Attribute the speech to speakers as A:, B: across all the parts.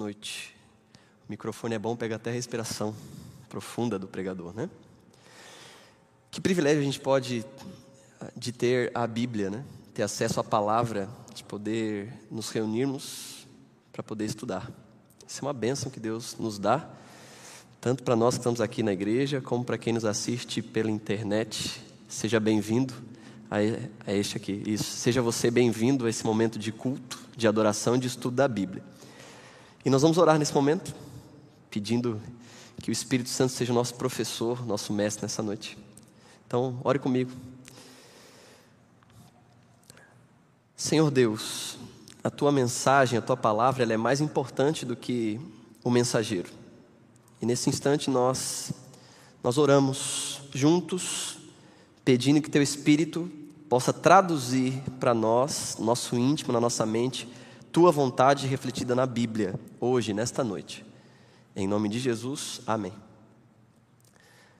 A: noite. O microfone é bom, pega até a respiração profunda do pregador, né? Que privilégio a gente pode de ter a Bíblia, né? Ter acesso à palavra, de poder nos reunirmos para poder estudar. Isso é uma bênção que Deus nos dá, tanto para nós que estamos aqui na igreja, como para quem nos assiste pela internet. Seja bem-vindo a este aqui. Isso. Seja você bem-vindo a esse momento de culto, de adoração e de estudo da Bíblia. E nós vamos orar nesse momento, pedindo que o Espírito Santo seja o nosso professor, nosso mestre nessa noite. Então, ore comigo. Senhor Deus, a tua mensagem, a tua palavra, ela é mais importante do que o mensageiro. E nesse instante nós nós oramos juntos, pedindo que teu espírito possa traduzir para nós, nosso íntimo, na nossa mente, tua vontade refletida na Bíblia, hoje, nesta noite. Em nome de Jesus, amém.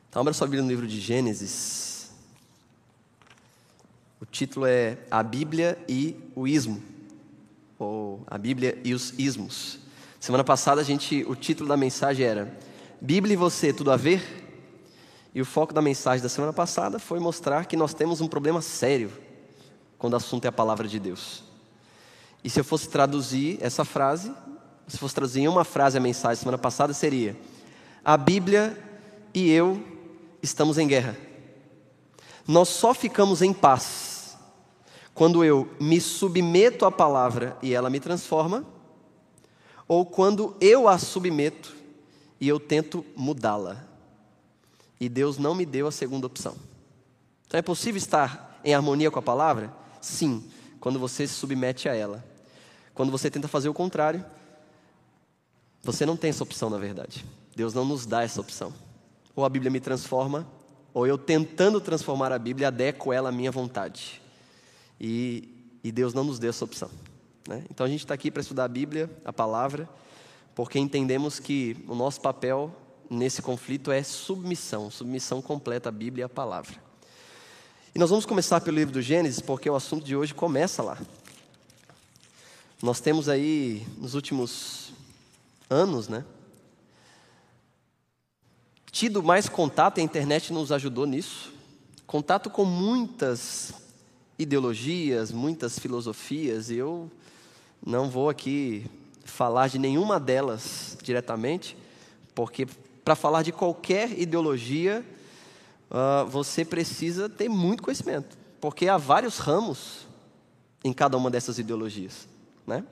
A: Então, abra sua Bíblia no livro de Gênesis. O título é A Bíblia e o Ismo, ou A Bíblia e os Ismos. Semana passada, a gente, o título da mensagem era Bíblia e você, tudo a ver? E o foco da mensagem da semana passada foi mostrar que nós temos um problema sério quando o assunto é a palavra de Deus. E se eu fosse traduzir essa frase, se fosse traduzir em uma frase a mensagem semana passada, seria: A Bíblia e eu estamos em guerra. Nós só ficamos em paz quando eu me submeto à palavra e ela me transforma, ou quando eu a submeto e eu tento mudá-la. E Deus não me deu a segunda opção. Então é possível estar em harmonia com a palavra? Sim, quando você se submete a ela. Quando você tenta fazer o contrário, você não tem essa opção, na verdade. Deus não nos dá essa opção. Ou a Bíblia me transforma, ou eu tentando transformar a Bíblia, adequo ela à minha vontade. E, e Deus não nos deu essa opção. Né? Então a gente está aqui para estudar a Bíblia, a palavra, porque entendemos que o nosso papel nesse conflito é submissão submissão completa à Bíblia e à palavra. E nós vamos começar pelo livro do Gênesis, porque o assunto de hoje começa lá. Nós temos aí, nos últimos anos, né? Tido mais contato, a internet nos ajudou nisso. Contato com muitas ideologias, muitas filosofias, e eu não vou aqui falar de nenhuma delas diretamente, porque para falar de qualquer ideologia, uh, você precisa ter muito conhecimento, porque há vários ramos em cada uma dessas ideologias. Né?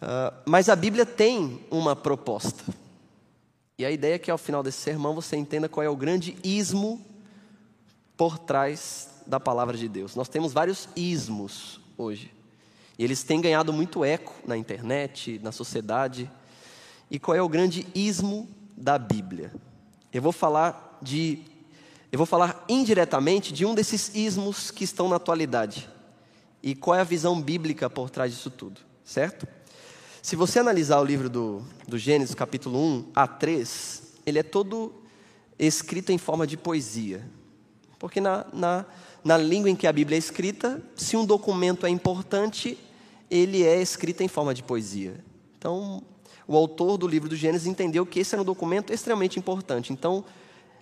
A: Uh, mas a Bíblia tem uma proposta. E a ideia é que ao final desse sermão você entenda qual é o grande ismo por trás da palavra de Deus. Nós temos vários ismos hoje. E eles têm ganhado muito eco na internet, na sociedade. E qual é o grande ismo da Bíblia? Eu vou falar de eu vou falar indiretamente de um desses ismos que estão na atualidade. E qual é a visão bíblica por trás disso tudo? certo? Se você analisar o livro do, do Gênesis, capítulo 1 a 3, ele é todo escrito em forma de poesia. Porque na, na, na língua em que a Bíblia é escrita, se um documento é importante, ele é escrito em forma de poesia. Então, o autor do livro do Gênesis entendeu que esse era um documento extremamente importante. Então,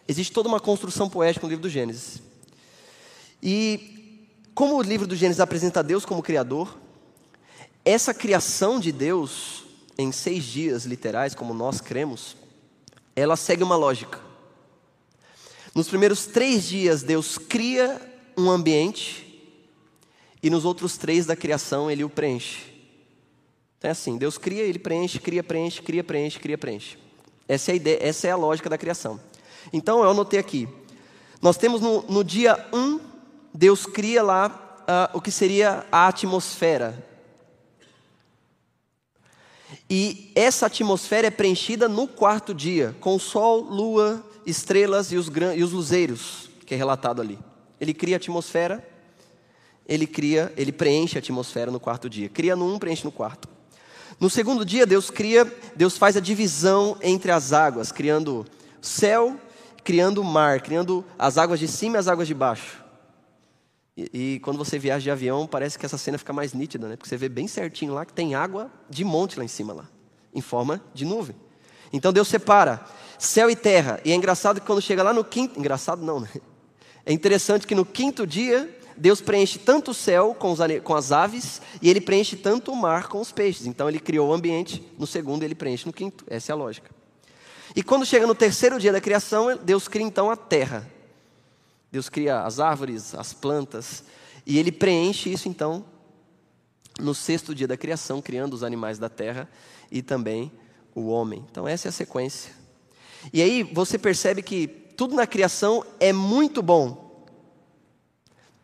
A: existe toda uma construção poética no livro do Gênesis. E como o livro do Gênesis apresenta Deus como Criador, essa criação de Deus, em seis dias literais, como nós cremos, ela segue uma lógica. Nos primeiros três dias, Deus cria um ambiente, e nos outros três da criação, Ele o preenche. Então é assim: Deus cria, Ele preenche, cria, preenche, cria, preenche, cria, preenche. Essa é a, ideia, essa é a lógica da criação. Então eu anotei aqui: nós temos no, no dia 1, um, Deus cria lá uh, o que seria a atmosfera, e essa atmosfera é preenchida no quarto dia, com sol, lua, estrelas e os, e os luzeiros, que é relatado ali. Ele cria a atmosfera, ele cria, ele preenche a atmosfera no quarto dia. Cria no um, preenche no quarto. No segundo dia, Deus cria, Deus faz a divisão entre as águas, criando céu, criando mar, criando as águas de cima e as águas de baixo. E, e, quando você viaja de avião, parece que essa cena fica mais nítida, né? Porque você vê bem certinho lá que tem água de monte lá em cima lá. em forma de nuvem. Então Deus separa céu e terra. E é engraçado que quando chega lá no quinto. Engraçado não, né? É interessante que no quinto dia, Deus preenche tanto o céu com, os, com as aves e ele preenche tanto o mar com os peixes. Então ele criou o ambiente, no segundo ele preenche no quinto. Essa é a lógica. E quando chega no terceiro dia da criação, Deus cria então a terra. Deus cria as árvores, as plantas, e ele preenche isso então no sexto dia da criação, criando os animais da terra e também o homem. Então, essa é a sequência. E aí você percebe que tudo na criação é muito bom.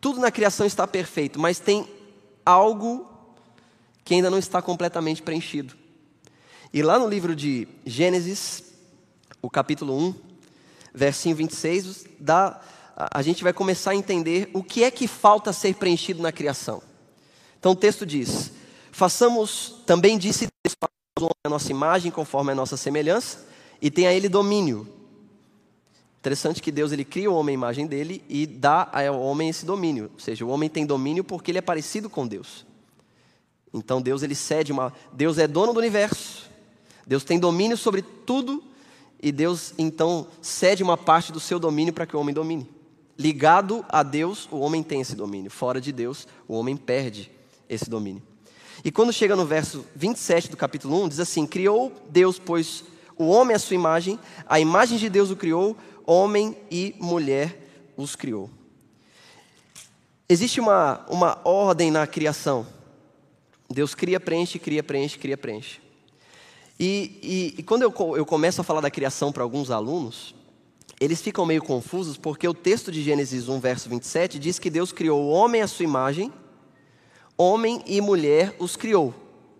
A: Tudo na criação está perfeito, mas tem algo que ainda não está completamente preenchido. E lá no livro de Gênesis, o capítulo 1, versinho 26, dá, a gente vai começar a entender o que é que falta ser preenchido na criação. Então o texto diz: Façamos, também disse Deus, a nossa imagem conforme a nossa semelhança, e tenha ele domínio. Interessante que Deus ele cria o homem à imagem dele e dá ao homem esse domínio. Ou seja, o homem tem domínio porque ele é parecido com Deus. Então Deus ele cede uma, Deus é dono do universo. Deus tem domínio sobre tudo e Deus então cede uma parte do seu domínio para que o homem domine. Ligado a Deus, o homem tem esse domínio. Fora de Deus, o homem perde esse domínio. E quando chega no verso 27 do capítulo 1, diz assim: Criou Deus, pois, o homem à sua imagem, a imagem de Deus o criou, homem e mulher os criou. Existe uma, uma ordem na criação. Deus cria, preenche, cria, preenche, cria, preenche. E, e, e quando eu, eu começo a falar da criação para alguns alunos, eles ficam meio confusos porque o texto de Gênesis 1, verso 27 diz que Deus criou o homem à sua imagem, homem e mulher os criou.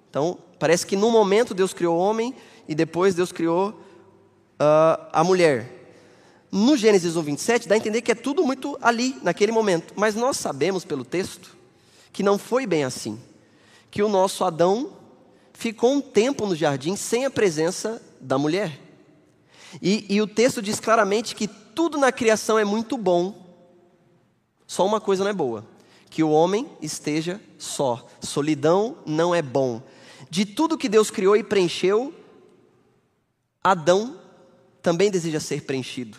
A: Então, parece que no momento Deus criou o homem e depois Deus criou uh, a mulher. No Gênesis 1, 27, dá a entender que é tudo muito ali, naquele momento. Mas nós sabemos pelo texto que não foi bem assim. Que o nosso Adão ficou um tempo no jardim sem a presença da mulher. E, e o texto diz claramente que tudo na criação é muito bom, só uma coisa não é boa: que o homem esteja só. Solidão não é bom. De tudo que Deus criou e preencheu, Adão também deseja ser preenchido.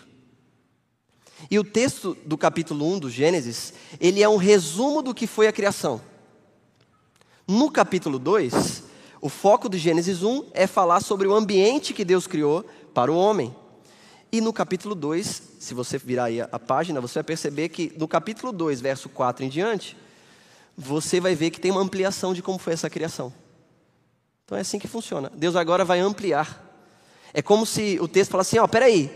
A: E o texto do capítulo 1 do Gênesis, ele é um resumo do que foi a criação. No capítulo 2, o foco do Gênesis 1 é falar sobre o ambiente que Deus criou para o homem. E no capítulo 2, se você virar aí a página, você vai perceber que no capítulo 2, verso 4 em diante, você vai ver que tem uma ampliação de como foi essa criação. Então é assim que funciona. Deus agora vai ampliar. É como se o texto falasse assim: ó, peraí,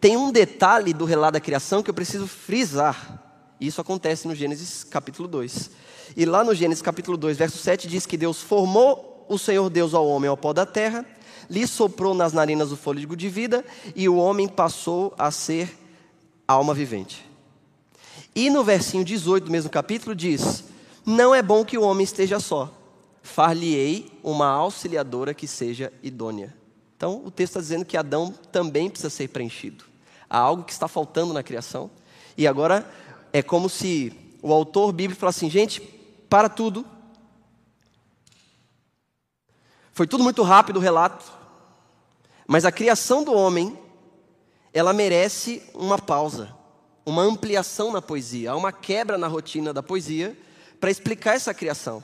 A: tem um detalhe do relato da criação que eu preciso frisar. Isso acontece no Gênesis capítulo 2. E lá no Gênesis capítulo 2, verso 7, diz que Deus formou o Senhor Deus ao homem ao pó da terra lhe soprou nas narinas o fôlego de vida e o homem passou a ser alma vivente. E no versinho 18 do mesmo capítulo diz: Não é bom que o homem esteja só, far-lhe-ei uma auxiliadora que seja idônea. Então o texto está dizendo que Adão também precisa ser preenchido. Há algo que está faltando na criação. E agora é como se o autor bíblico falasse assim: gente, para tudo. Foi tudo muito rápido o relato. Mas a criação do homem, ela merece uma pausa, uma ampliação na poesia, há uma quebra na rotina da poesia para explicar essa criação.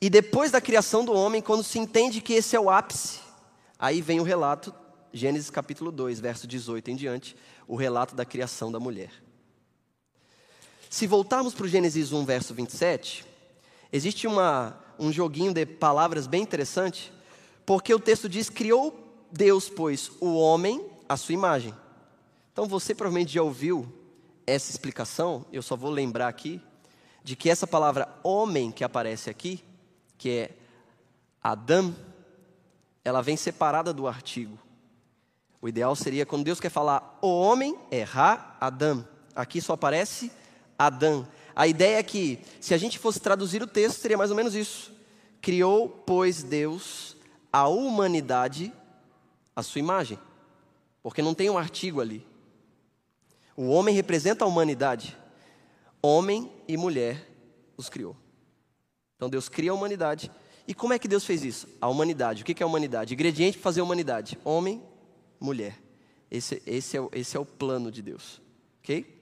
A: E depois da criação do homem, quando se entende que esse é o ápice, aí vem o relato, Gênesis capítulo 2, verso 18 em diante, o relato da criação da mulher. Se voltarmos para o Gênesis 1, verso 27, existe uma, um joguinho de palavras bem interessante, porque o texto diz: criou Deus pôs o homem à sua imagem. Então você provavelmente já ouviu essa explicação, eu só vou lembrar aqui, de que essa palavra homem que aparece aqui, que é Adam, ela vem separada do artigo. O ideal seria quando Deus quer falar o homem, é Ra Adam. Aqui só aparece Adam. A ideia é que, se a gente fosse traduzir o texto, seria mais ou menos isso. Criou, pois, Deus a humanidade a sua imagem, porque não tem um artigo ali. O homem representa a humanidade. Homem e mulher os criou. Então Deus cria a humanidade E como é que Deus fez isso? A humanidade. O que é a humanidade? Ingrediente para fazer a humanidade: homem, mulher. Esse, esse, é, esse é o plano de Deus. Ok?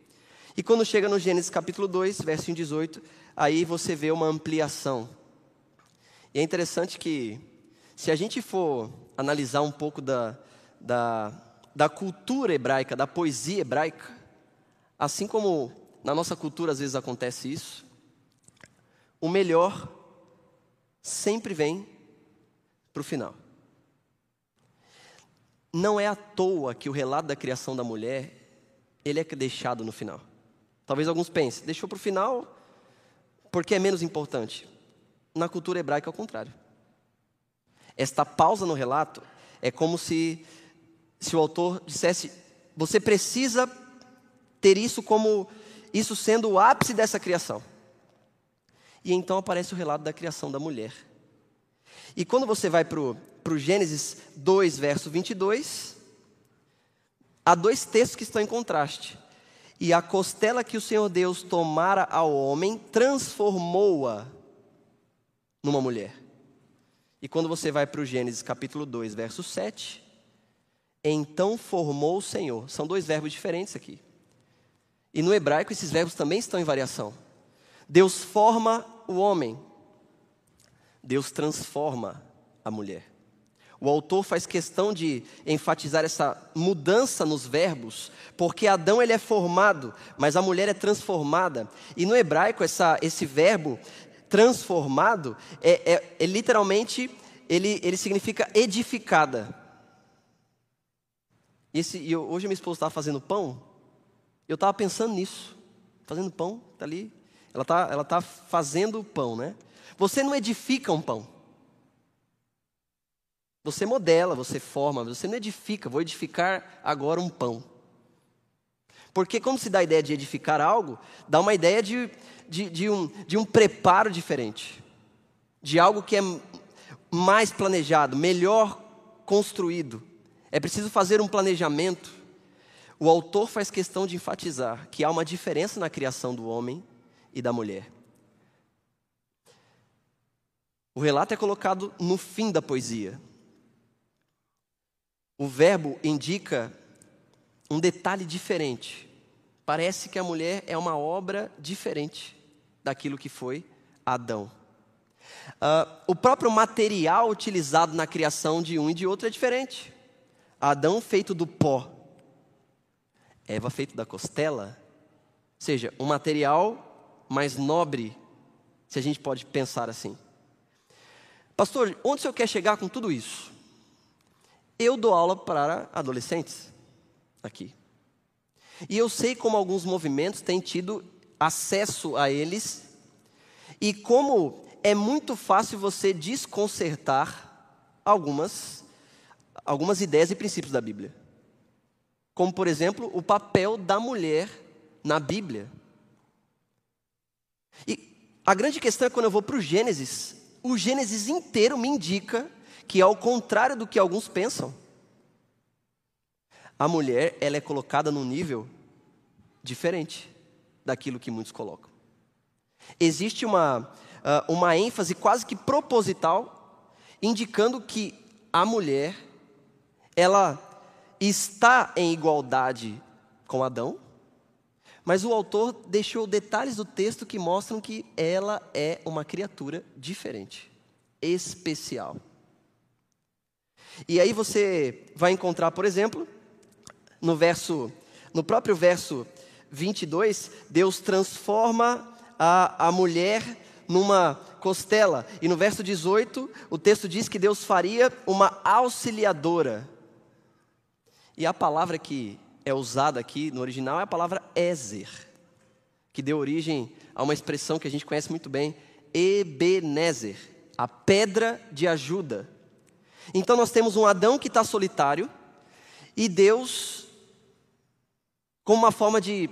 A: E quando chega no Gênesis capítulo 2, verso 18, aí você vê uma ampliação. E é interessante que, se a gente for analisar um pouco da, da, da cultura hebraica, da poesia hebraica, assim como na nossa cultura às vezes acontece isso, o melhor sempre vem para o final. Não é à toa que o relato da criação da mulher ele é deixado no final. Talvez alguns pensem, deixou para o final porque é menos importante. Na cultura hebraica, ao contrário. Esta pausa no relato é como se, se o autor dissesse: você precisa ter isso como isso sendo o ápice dessa criação. E então aparece o relato da criação da mulher. E quando você vai para o Gênesis 2, verso 22, há dois textos que estão em contraste. E a costela que o Senhor Deus tomara ao homem, transformou-a numa mulher. E quando você vai para o Gênesis capítulo 2, verso 7, então formou o Senhor. São dois verbos diferentes aqui. E no hebraico esses verbos também estão em variação. Deus forma o homem, Deus transforma a mulher. O autor faz questão de enfatizar essa mudança nos verbos, porque Adão ele é formado, mas a mulher é transformada. E no hebraico essa, esse verbo transformado é, é, é literalmente ele, ele significa edificada. E, esse, eu, hoje minha esposa estava fazendo pão, eu estava pensando nisso, fazendo pão, está ali, ela está ela tá fazendo o pão, né? Você não edifica um pão. Você modela, você forma, você não edifica. Vou edificar agora um pão. Porque, como se dá a ideia de edificar algo, dá uma ideia de, de, de, um, de um preparo diferente, de algo que é mais planejado, melhor construído. É preciso fazer um planejamento. O autor faz questão de enfatizar que há uma diferença na criação do homem e da mulher. O relato é colocado no fim da poesia. O verbo indica um detalhe diferente. Parece que a mulher é uma obra diferente daquilo que foi Adão. Uh, o próprio material utilizado na criação de um e de outro é diferente. Adão feito do pó, Eva feito da costela, ou seja, um material mais nobre, se a gente pode pensar assim. Pastor, onde o senhor quer chegar com tudo isso? Eu dou aula para adolescentes aqui. E eu sei como alguns movimentos têm tido acesso a eles e como é muito fácil você desconcertar algumas algumas ideias e princípios da Bíblia. Como, por exemplo, o papel da mulher na Bíblia. E a grande questão é quando eu vou para o Gênesis, o Gênesis inteiro me indica que, ao contrário do que alguns pensam, a mulher ela é colocada num nível diferente daquilo que muitos colocam. Existe uma, ah, uma ênfase quase que proposital, indicando que a mulher ela está em igualdade com Adão, mas o autor deixou detalhes do texto que mostram que ela é uma criatura diferente, especial. E aí você vai encontrar, por exemplo, no verso, no próprio verso 22, Deus transforma a, a mulher numa costela. E no verso 18, o texto diz que Deus faria uma auxiliadora. E a palavra que é usada aqui no original é a palavra Ezer, que deu origem a uma expressão que a gente conhece muito bem, Ebenezer, a pedra de ajuda. Então nós temos um Adão que está solitário e Deus, como uma forma de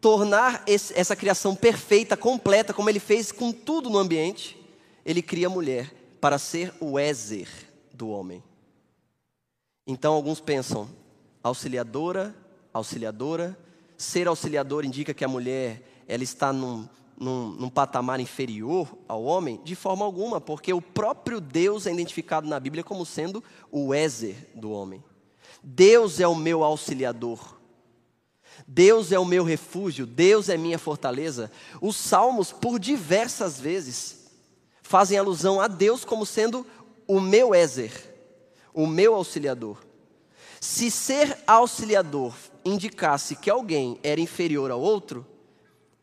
A: tornar esse, essa criação perfeita, completa, como ele fez com tudo no ambiente, ele cria a mulher para ser o Ezer do homem. Então alguns pensam, auxiliadora, auxiliadora. Ser auxiliador indica que a mulher ela está num, num, num, patamar inferior ao homem? De forma alguma, porque o próprio Deus é identificado na Bíblia como sendo o Ézer do homem. Deus é o meu auxiliador. Deus é o meu refúgio, Deus é minha fortaleza. Os salmos, por diversas vezes, fazem alusão a Deus como sendo o meu Ézer, o meu auxiliador. Se ser auxiliador indicasse que alguém era inferior ao outro,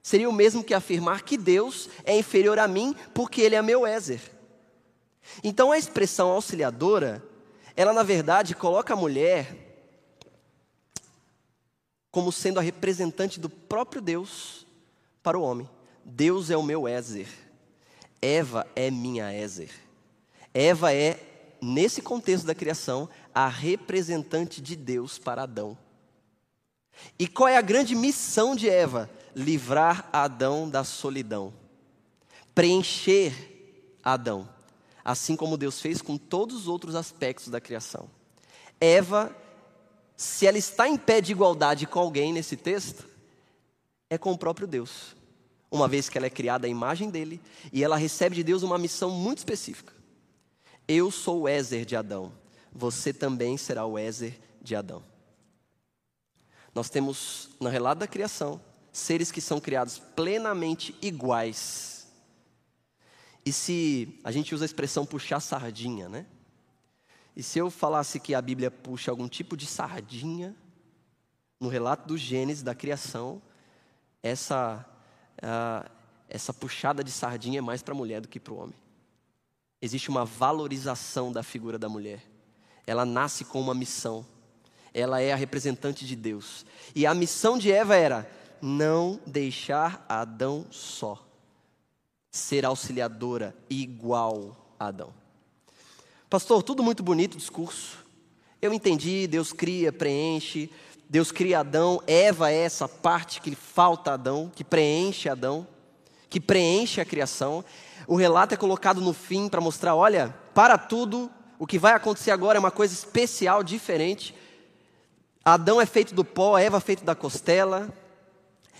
A: seria o mesmo que afirmar que Deus é inferior a mim porque ele é meu Ézer. Então a expressão auxiliadora, ela na verdade coloca a mulher como sendo a representante do próprio Deus para o homem. Deus é o meu Ézer. Eva é minha Ézer. Eva é, nesse contexto da criação, a representante de Deus para Adão. E qual é a grande missão de Eva? Livrar Adão da solidão, preencher Adão, assim como Deus fez com todos os outros aspectos da criação. Eva se ela está em pé de igualdade com alguém nesse texto, é com o próprio Deus. Uma vez que ela é criada à imagem dele e ela recebe de Deus uma missão muito específica. Eu sou o Ézer de Adão, você também será o Ézer de Adão. Nós temos, no relato da criação, seres que são criados plenamente iguais. E se a gente usa a expressão puxar sardinha, né? E se eu falasse que a Bíblia puxa algum tipo de sardinha no relato do Gênesis, da criação, essa, uh, essa puxada de sardinha é mais para a mulher do que para o homem. Existe uma valorização da figura da mulher. Ela nasce com uma missão. Ela é a representante de Deus. E a missão de Eva era não deixar Adão só. Ser auxiliadora igual a Adão. Pastor, tudo muito bonito o discurso. Eu entendi, Deus cria, preenche, Deus cria Adão, Eva é essa parte que falta Adão, que preenche Adão, que preenche a criação. O relato é colocado no fim para mostrar, olha, para tudo, o que vai acontecer agora é uma coisa especial, diferente. Adão é feito do pó, Eva é feito da costela.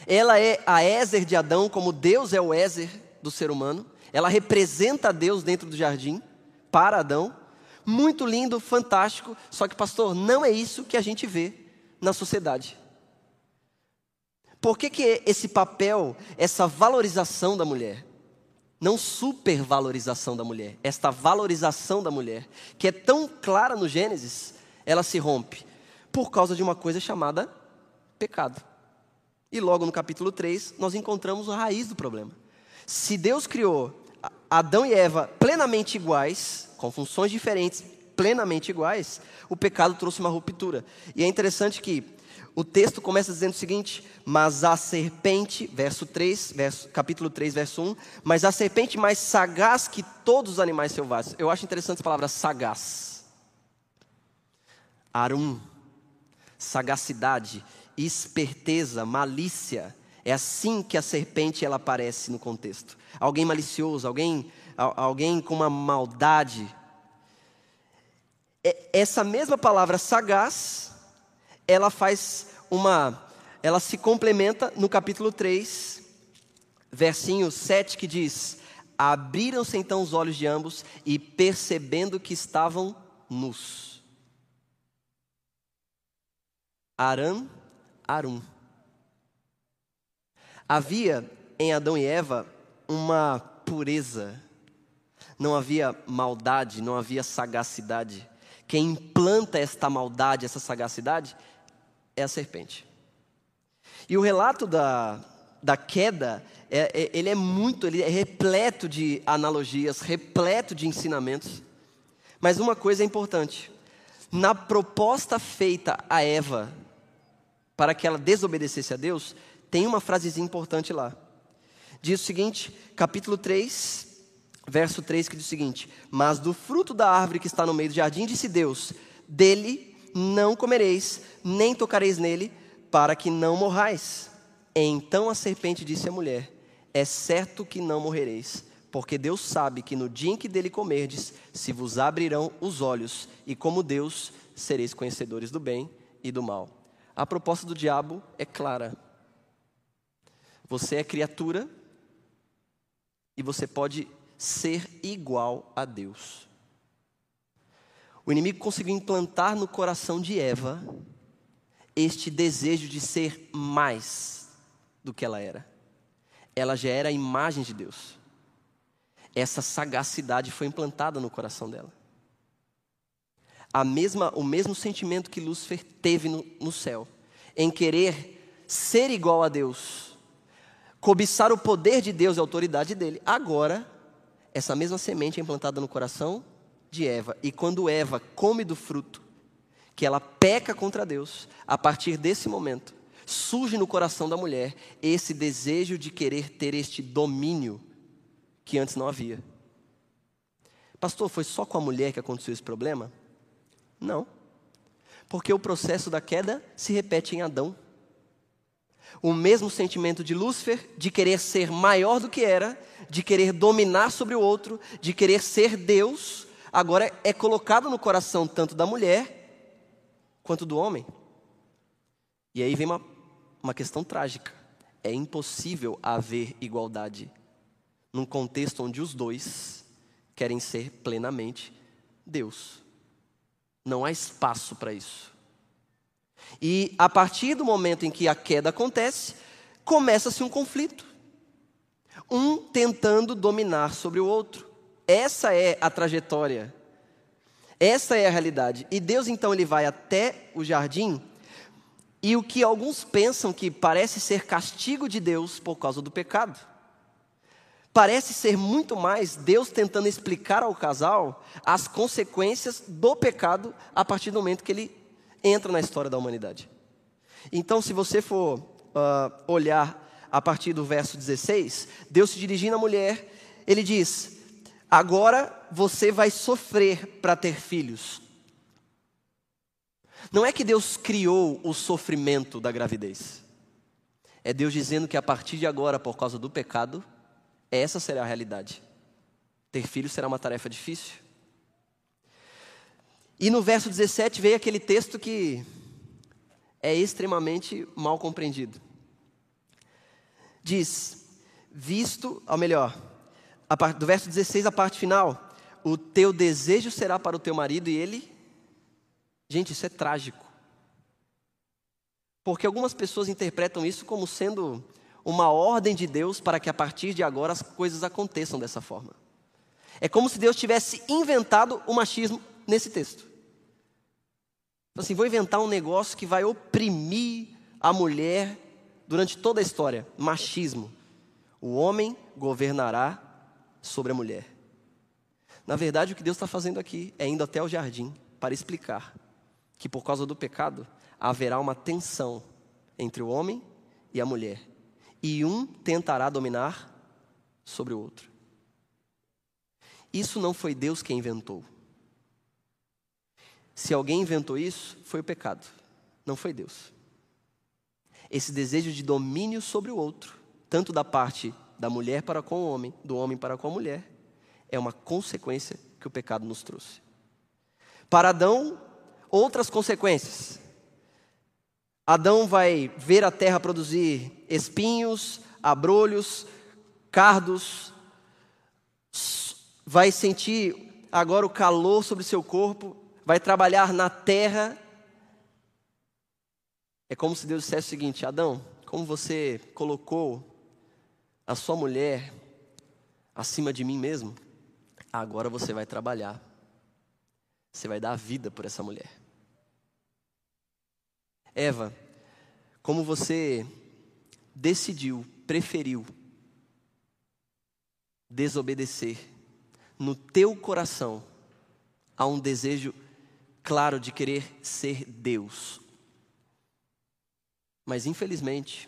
A: Ela é a Ézer de Adão, como Deus é o Ézer do ser humano. Ela representa Deus dentro do jardim para Adão. Muito lindo, fantástico, só que, pastor, não é isso que a gente vê na sociedade. Por que, que esse papel, essa valorização da mulher, não supervalorização da mulher, esta valorização da mulher, que é tão clara no Gênesis, ela se rompe por causa de uma coisa chamada pecado. E logo no capítulo 3, nós encontramos a raiz do problema. Se Deus criou Adão e Eva plenamente iguais, com funções diferentes, plenamente iguais, o pecado trouxe uma ruptura. E é interessante que o texto começa dizendo o seguinte: Mas a serpente, verso 3, verso, capítulo 3, verso 1, mas a serpente mais sagaz que todos os animais selvagens. Eu acho interessante essa palavra sagaz. Arum, sagacidade, esperteza, malícia. É assim que a serpente ela aparece no contexto. Alguém malicioso, alguém, alguém com uma maldade. É, essa mesma palavra sagaz, ela faz uma, ela se complementa no capítulo 3, versinho 7 que diz: Abriram-se então os olhos de ambos e percebendo que estavam nus. Aram, Arum. Havia em Adão e Eva uma pureza, não havia maldade, não havia sagacidade. Quem implanta esta maldade, essa sagacidade, é a serpente. E o relato da, da queda, é, é, ele é muito, ele é repleto de analogias, repleto de ensinamentos. Mas uma coisa é importante: na proposta feita a Eva para que ela desobedecesse a Deus, tem uma frasezinha importante lá. Diz o seguinte, capítulo 3, verso 3, que diz o seguinte: Mas do fruto da árvore que está no meio do jardim, disse Deus: Dele não comereis, nem tocareis nele, para que não morrais. Então a serpente disse à mulher: É certo que não morrereis, porque Deus sabe que no dia em que dele comerdes, se vos abrirão os olhos, e como Deus sereis conhecedores do bem e do mal. A proposta do diabo é clara. Você é criatura e você pode ser igual a Deus. O inimigo conseguiu implantar no coração de Eva este desejo de ser mais do que ela era. Ela já era a imagem de Deus. Essa sagacidade foi implantada no coração dela. A mesma, o mesmo sentimento que Lúcifer teve no, no céu, em querer ser igual a Deus, cobiçar o poder de Deus e a autoridade dele, agora essa mesma semente é implantada no coração de Eva. E quando Eva come do fruto, que ela peca contra Deus, a partir desse momento, surge no coração da mulher esse desejo de querer ter este domínio que antes não havia. Pastor, foi só com a mulher que aconteceu esse problema? Não. Porque o processo da queda se repete em Adão. O mesmo sentimento de Lúcifer, de querer ser maior do que era, de querer dominar sobre o outro, de querer ser Deus, agora é colocado no coração tanto da mulher quanto do homem. E aí vem uma, uma questão trágica. É impossível haver igualdade num contexto onde os dois querem ser plenamente Deus. Não há espaço para isso. E a partir do momento em que a queda acontece, começa-se um conflito. Um tentando dominar sobre o outro. Essa é a trajetória. Essa é a realidade. E Deus então ele vai até o jardim e o que alguns pensam que parece ser castigo de Deus por causa do pecado. Parece ser muito mais Deus tentando explicar ao casal as consequências do pecado a partir do momento que ele entra na história da humanidade. Então, se você for uh, olhar a partir do verso 16, Deus se dirigindo à mulher, ele diz: Agora você vai sofrer para ter filhos. Não é que Deus criou o sofrimento da gravidez. É Deus dizendo que a partir de agora, por causa do pecado, essa será a realidade. Ter filhos será uma tarefa difícil. E no verso 17 veio aquele texto que é extremamente mal compreendido. Diz: Visto, ou melhor, do verso 16, a parte final: O teu desejo será para o teu marido e ele. Gente, isso é trágico. Porque algumas pessoas interpretam isso como sendo uma ordem de Deus para que a partir de agora as coisas aconteçam dessa forma. É como se Deus tivesse inventado o machismo nesse texto. Assim, vou inventar um negócio que vai oprimir a mulher durante toda a história. Machismo. O homem governará sobre a mulher. Na verdade, o que Deus está fazendo aqui é indo até o jardim para explicar que por causa do pecado haverá uma tensão entre o homem e a mulher e um tentará dominar sobre o outro. Isso não foi Deus quem inventou. Se alguém inventou isso, foi o pecado, não foi Deus. Esse desejo de domínio sobre o outro, tanto da parte da mulher para com o homem, do homem para com a mulher, é uma consequência que o pecado nos trouxe. Para Adão, outras consequências. Adão vai ver a terra produzir espinhos, abrolhos, cardos, vai sentir agora o calor sobre seu corpo, vai trabalhar na terra. É como se Deus dissesse o seguinte: Adão, como você colocou a sua mulher acima de mim mesmo, agora você vai trabalhar, você vai dar a vida por essa mulher. Eva, como você decidiu, preferiu desobedecer, no teu coração há um desejo claro de querer ser Deus. Mas infelizmente,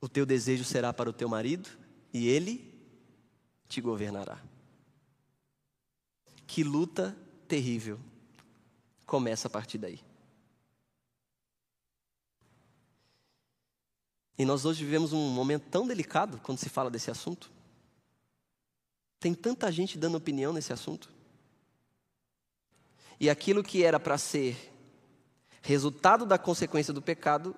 A: o teu desejo será para o teu marido e ele te governará. Que luta terrível começa a partir daí. E nós hoje vivemos um momento tão delicado quando se fala desse assunto. Tem tanta gente dando opinião nesse assunto. E aquilo que era para ser resultado da consequência do pecado,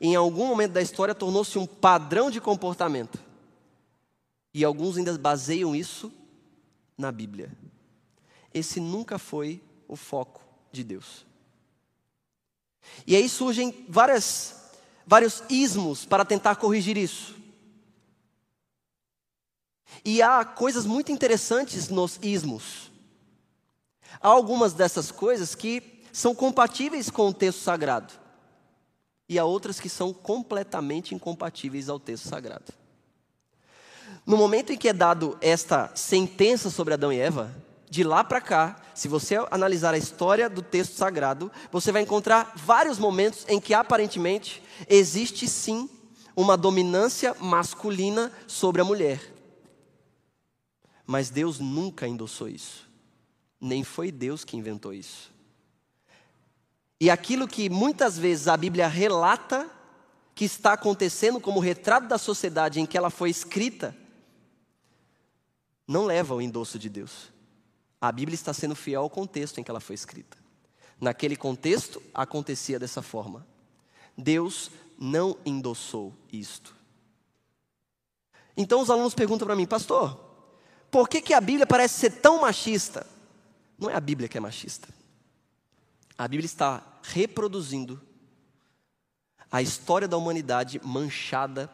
A: em algum momento da história tornou-se um padrão de comportamento. E alguns ainda baseiam isso na Bíblia. Esse nunca foi o foco de Deus. E aí surgem várias, vários ismos para tentar corrigir isso. E há coisas muito interessantes nos ismos. Há algumas dessas coisas que são compatíveis com o texto sagrado, e há outras que são completamente incompatíveis ao texto sagrado. No momento em que é dado esta sentença sobre Adão e Eva, de lá para cá, se você analisar a história do texto sagrado, você vai encontrar vários momentos em que aparentemente existe sim uma dominância masculina sobre a mulher. Mas Deus nunca endossou isso. Nem foi Deus que inventou isso. E aquilo que muitas vezes a Bíblia relata que está acontecendo como retrato da sociedade em que ela foi escrita, não leva ao endosso de Deus. A Bíblia está sendo fiel ao contexto em que ela foi escrita. Naquele contexto, acontecia dessa forma. Deus não endossou isto. Então os alunos perguntam para mim, pastor, por que, que a Bíblia parece ser tão machista? Não é a Bíblia que é machista. A Bíblia está reproduzindo a história da humanidade manchada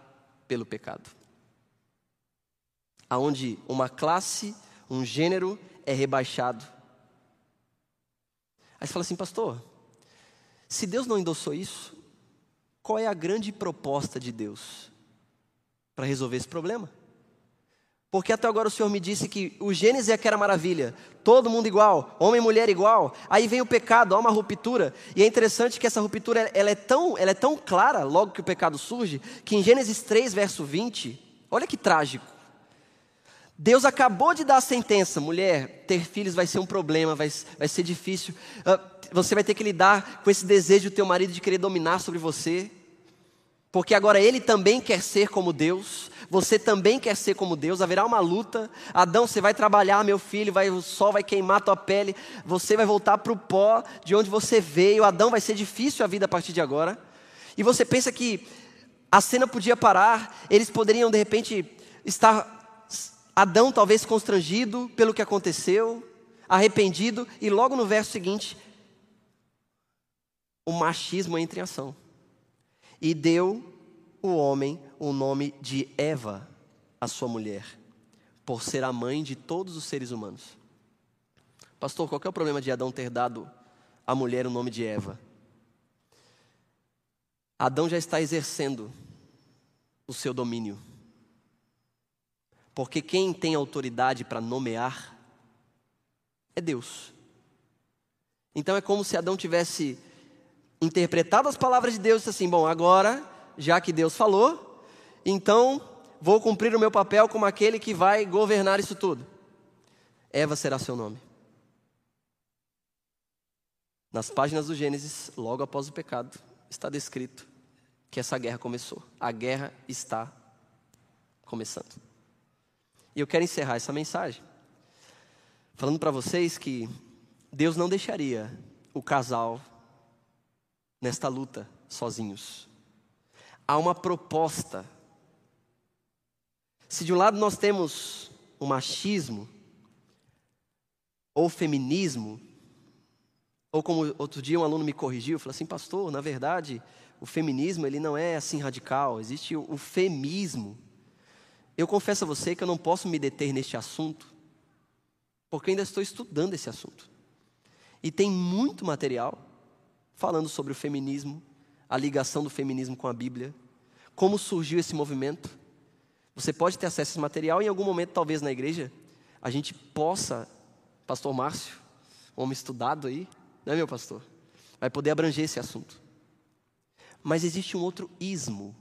A: pelo pecado aonde uma classe, um gênero é rebaixado. Aí você fala assim, pastor, se Deus não endossou isso, qual é a grande proposta de Deus para resolver esse problema? Porque até agora o Senhor me disse que o Gênesis é que era maravilha, todo mundo igual, homem e mulher igual. Aí vem o pecado, há uma ruptura. E é interessante que essa ruptura ela é, tão, ela é tão clara logo que o pecado surge, que em Gênesis 3, verso 20, olha que trágico. Deus acabou de dar a sentença, mulher, ter filhos vai ser um problema, vai, vai ser difícil. Uh, você vai ter que lidar com esse desejo do teu marido de querer dominar sobre você. Porque agora ele também quer ser como Deus, você também quer ser como Deus, haverá uma luta. Adão, você vai trabalhar, meu filho, vai, o sol vai queimar tua pele, você vai voltar para o pó de onde você veio. Adão, vai ser difícil a vida a partir de agora. E você pensa que a cena podia parar, eles poderiam de repente estar Adão talvez constrangido pelo que aconteceu, arrependido, e logo no verso seguinte, o machismo entra em ação. E deu o homem o nome de Eva, a sua mulher, por ser a mãe de todos os seres humanos. Pastor, qual é o problema de Adão ter dado à mulher o nome de Eva? Adão já está exercendo o seu domínio. Porque quem tem autoridade para nomear é Deus. Então é como se Adão tivesse interpretado as palavras de Deus e assim: bom, agora, já que Deus falou, então vou cumprir o meu papel como aquele que vai governar isso tudo. Eva será seu nome. Nas páginas do Gênesis, logo após o pecado, está descrito que essa guerra começou. A guerra está começando. E eu quero encerrar essa mensagem falando para vocês que Deus não deixaria o casal nesta luta sozinhos. Há uma proposta. Se de um lado nós temos o machismo, ou feminismo, ou como outro dia um aluno me corrigiu, falou assim, pastor, na verdade, o feminismo ele não é assim radical, existe o femismo. Eu confesso a você que eu não posso me deter neste assunto, porque ainda estou estudando esse assunto. E tem muito material falando sobre o feminismo, a ligação do feminismo com a Bíblia, como surgiu esse movimento. Você pode ter acesso a esse material e em algum momento, talvez na igreja, a gente possa, Pastor Márcio, homem estudado aí, não é meu pastor? Vai poder abranger esse assunto. Mas existe um outro ismo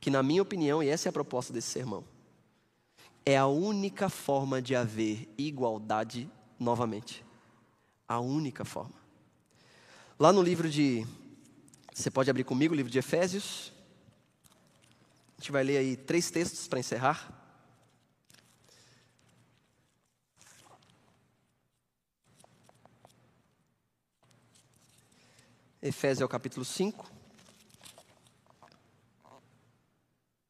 A: que, na minha opinião, e essa é a proposta desse sermão, é a única forma de haver igualdade novamente. A única forma. Lá no livro de. Você pode abrir comigo o livro de Efésios. A gente vai ler aí três textos para encerrar. Efésios é capítulo 5.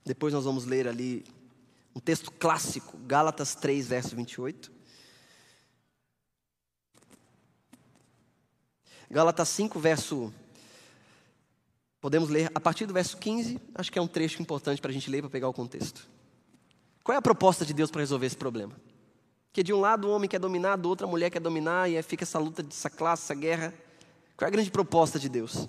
A: Depois nós vamos ler ali Um texto clássico, Gálatas 3, verso 28. Gálatas 5, verso. Podemos ler a partir do verso 15, acho que é um trecho importante para a gente ler para pegar o contexto. Qual é a proposta de Deus para resolver esse problema? Que de um lado o homem quer dominar, do outro a mulher quer dominar, e aí fica essa luta, essa classe, essa guerra. Qual é a grande proposta de Deus?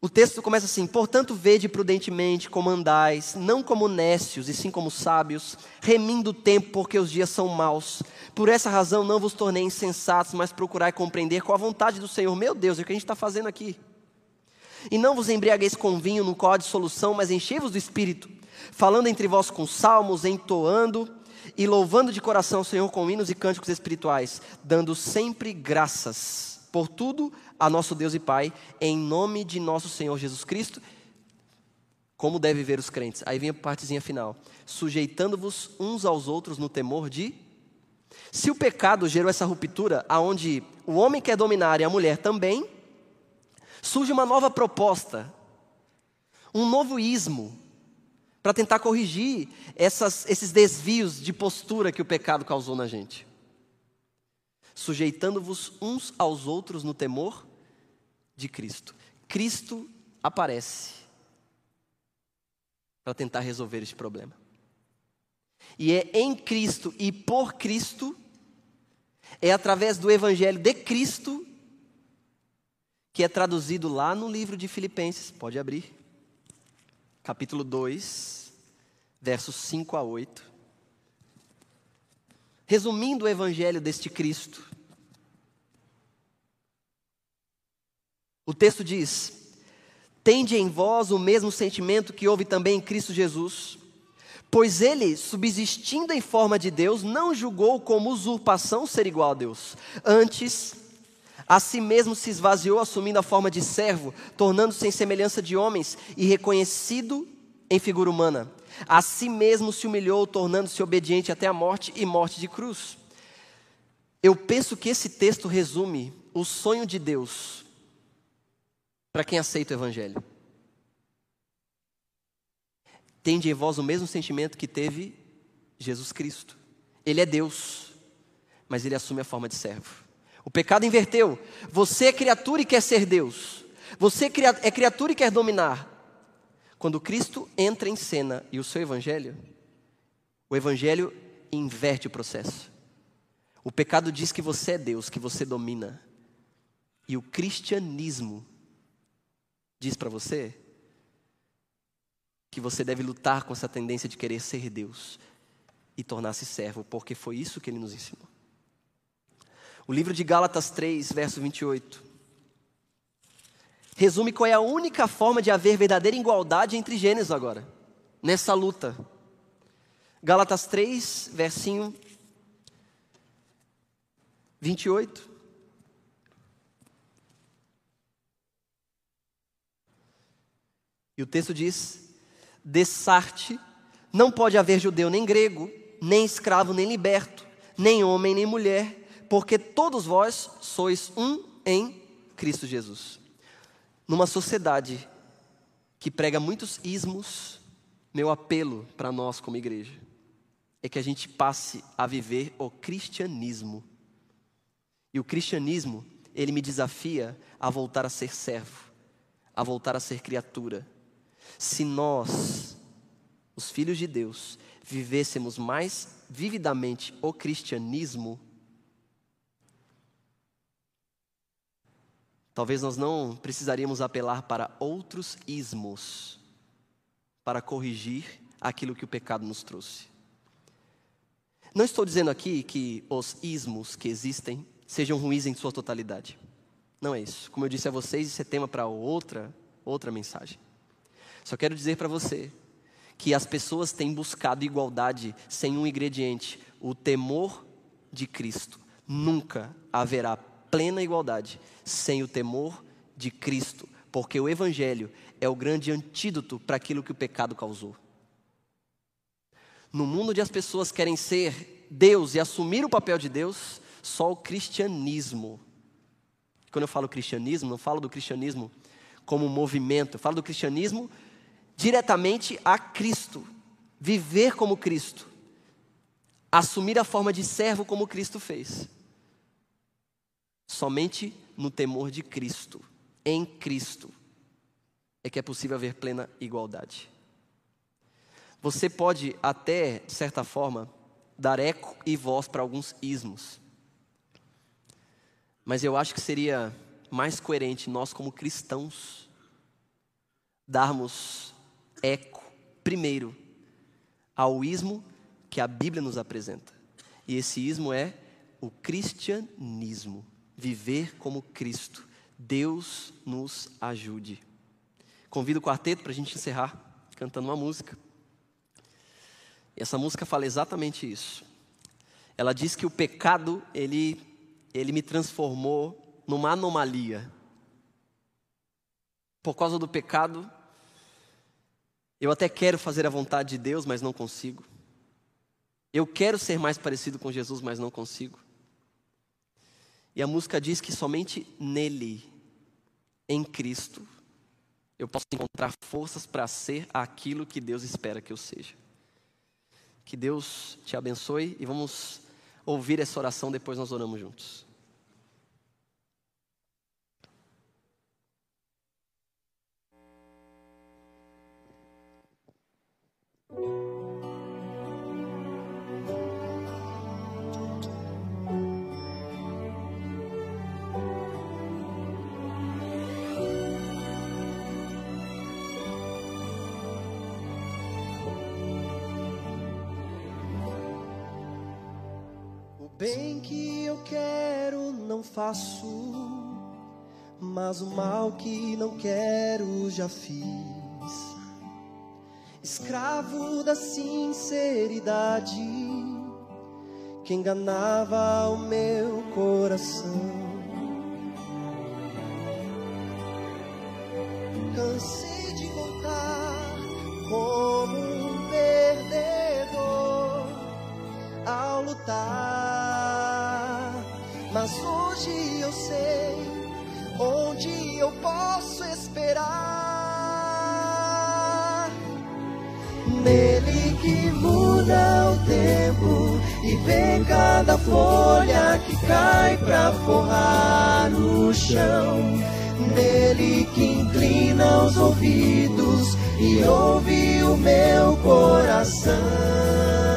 A: O texto começa assim: Portanto, vede prudentemente como andais, não como nécios, e sim como sábios, remindo o tempo, porque os dias são maus. Por essa razão não vos tornei insensatos, mas procurai compreender qual a vontade do Senhor. Meu Deus, é o que a gente está fazendo aqui. E não vos embriagueis com vinho, no qual há dissolução, mas enchei-vos do Espírito, falando entre vós com salmos, entoando e louvando de coração o Senhor com hinos e cânticos espirituais, dando sempre graças por tudo a nosso Deus e Pai, em nome de nosso Senhor Jesus Cristo. Como deve ver os crentes? Aí vem a partezinha final. Sujeitando-vos uns aos outros no temor de. Se o pecado gerou essa ruptura, aonde o homem quer dominar e a mulher também, surge uma nova proposta, um novo ismo, para tentar corrigir essas, esses desvios de postura que o pecado causou na gente. Sujeitando-vos uns aos outros no temor de Cristo. Cristo aparece para tentar resolver este problema. E é em Cristo e por Cristo, é através do Evangelho de Cristo, que é traduzido lá no livro de Filipenses, pode abrir, capítulo 2, versos 5 a 8. Resumindo o Evangelho deste Cristo, O texto diz: Tende em vós o mesmo sentimento que houve também em Cristo Jesus, pois ele, subsistindo em forma de Deus, não julgou como usurpação ser igual a Deus. Antes, a si mesmo se esvaziou, assumindo a forma de servo, tornando-se em semelhança de homens e reconhecido em figura humana. A si mesmo se humilhou, tornando-se obediente até a morte e morte de cruz. Eu penso que esse texto resume o sonho de Deus para quem aceita o Evangelho. Tende em vós o mesmo sentimento que teve Jesus Cristo. Ele é Deus, mas ele assume a forma de servo. O pecado inverteu. Você é criatura e quer ser Deus. Você é criatura e quer dominar. Quando Cristo entra em cena e o seu Evangelho, o Evangelho inverte o processo. O pecado diz que você é Deus, que você domina. E o cristianismo diz para você que você deve lutar com essa tendência de querer ser Deus e tornar-se servo, porque foi isso que ele nos ensinou. O livro de Gálatas 3, verso 28, resume qual é a única forma de haver verdadeira igualdade entre gêneros agora, nessa luta. Gálatas 3, versinho 28. E o texto diz: Dessarte não pode haver judeu nem grego, nem escravo nem liberto, nem homem nem mulher, porque todos vós sois um em Cristo Jesus. Numa sociedade que prega muitos ismos, meu apelo para nós como igreja é que a gente passe a viver o cristianismo. E o cristianismo, ele me desafia a voltar a ser servo, a voltar a ser criatura, se nós, os filhos de Deus, vivêssemos mais vividamente o cristianismo, talvez nós não precisaríamos apelar para outros ismos para corrigir aquilo que o pecado nos trouxe. Não estou dizendo aqui que os ismos que existem sejam ruins em sua totalidade. Não é isso. Como eu disse a vocês, isso é tema para outra, outra mensagem. Só quero dizer para você que as pessoas têm buscado igualdade sem um ingrediente: o temor de Cristo. Nunca haverá plena igualdade sem o temor de Cristo, porque o Evangelho é o grande antídoto para aquilo que o pecado causou. No mundo onde as pessoas querem ser Deus e assumir o papel de Deus, só o cristianismo. Quando eu falo cristianismo, não falo do cristianismo como movimento, eu falo do cristianismo diretamente a Cristo. viver como Cristo, assumir a forma de servo como Cristo fez. Somente no temor de Cristo, em Cristo, é que é possível haver plena igualdade. Você pode até, de certa forma, dar eco e voz para alguns ismos. Mas eu acho que seria mais coerente nós, como cristãos, darmos eco, primeiro, ao ismo que a Bíblia nos apresenta. E esse ismo é o cristianismo, viver como Cristo. Deus nos ajude. Convido o quarteto para a gente encerrar cantando uma música. Essa música fala exatamente isso. Ela diz que o pecado, ele, ele me transformou numa anomalia. Por causa do pecado, eu até quero fazer a vontade de Deus, mas não consigo. Eu quero ser mais parecido com Jesus, mas não consigo. E a música diz que somente nele, em Cristo, eu posso encontrar forças para ser aquilo que Deus espera que eu seja. Que Deus te abençoe e vamos ouvir essa oração, depois nós oramos juntos.
B: Bem que eu quero não faço, mas o mal que não quero já fiz. Escravo da sinceridade que enganava o meu coração. Cansei de voltar como um perdedor ao lutar esperar. Nele que muda o tempo e vê cada folha que cai pra forrar o chão. Nele que inclina os ouvidos e ouve o meu coração.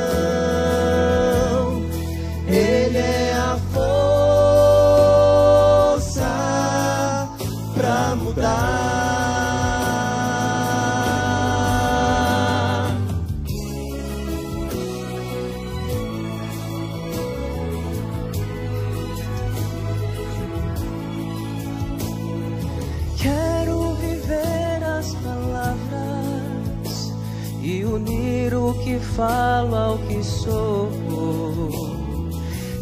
B: Falo ao que sou,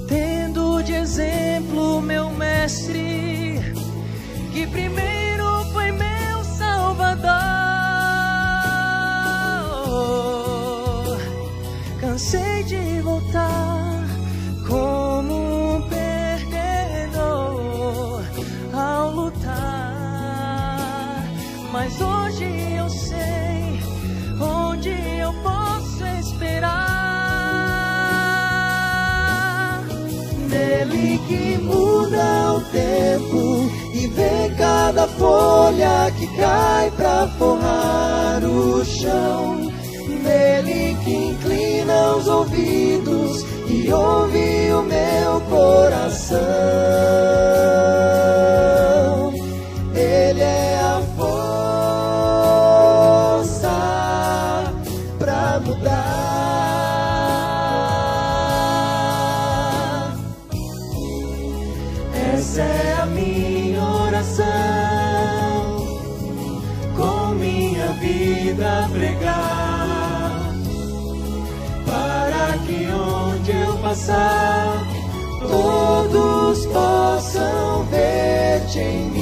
B: tendo de exemplo meu mestre, que primeiro foi meu salvador. Cansei de voltar folha que cai pra forrar o chão. Nele que inclina os ouvidos e ouve o meu coração. Todos possam ver-te em mim.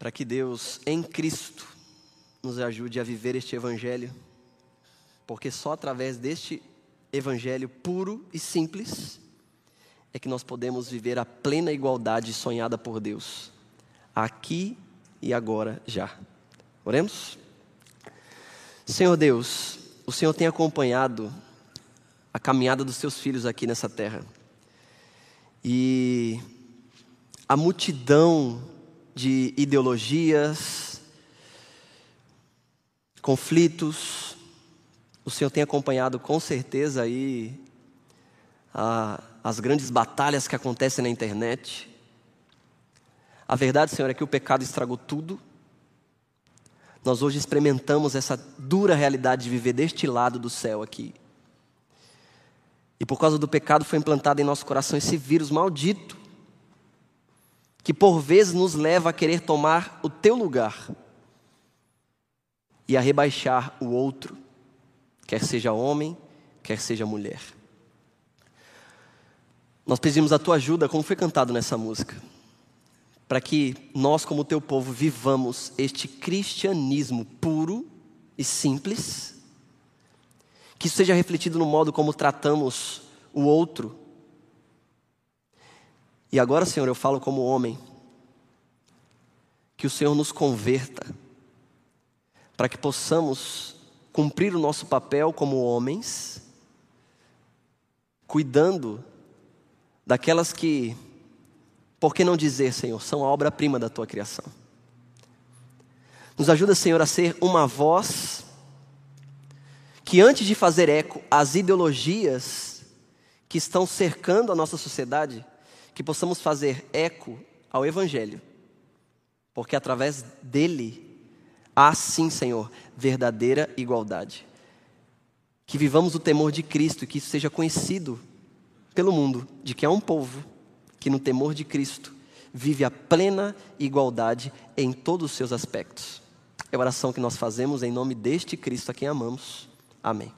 A: Para que Deus, em Cristo, nos ajude a viver este Evangelho, porque só através deste Evangelho puro e simples é que nós podemos viver a plena igualdade sonhada por Deus, aqui e agora já. Oremos? Senhor Deus, o Senhor tem acompanhado a caminhada dos seus filhos aqui nessa terra. E a multidão de ideologias, conflitos. O Senhor tem acompanhado com certeza aí a, as grandes batalhas que acontecem na internet. A verdade, Senhor, é que o pecado estragou tudo. Nós hoje experimentamos essa dura realidade de viver deste lado do céu aqui. E por causa do pecado foi implantado em nosso coração esse vírus maldito que por vezes nos leva a querer tomar o teu lugar e a rebaixar o outro, quer seja homem, quer seja mulher. Nós pedimos a tua ajuda, como foi cantado nessa música, para que nós, como teu povo, vivamos este cristianismo puro e simples, que isso seja refletido no modo como tratamos o outro, e agora, Senhor, eu falo como homem, que o Senhor nos converta, para que possamos cumprir o nosso papel como homens, cuidando daquelas que, por que não dizer, Senhor, são a obra-prima da tua criação. Nos ajuda, Senhor, a ser uma voz que, antes de fazer eco às ideologias que estão cercando a nossa sociedade, que possamos fazer eco ao Evangelho, porque através dele há sim, Senhor, verdadeira igualdade. Que vivamos o temor de Cristo e que isso seja conhecido pelo mundo, de que há um povo que no temor de Cristo vive a plena igualdade em todos os seus aspectos. É a oração que nós fazemos em nome deste Cristo a quem amamos. Amém.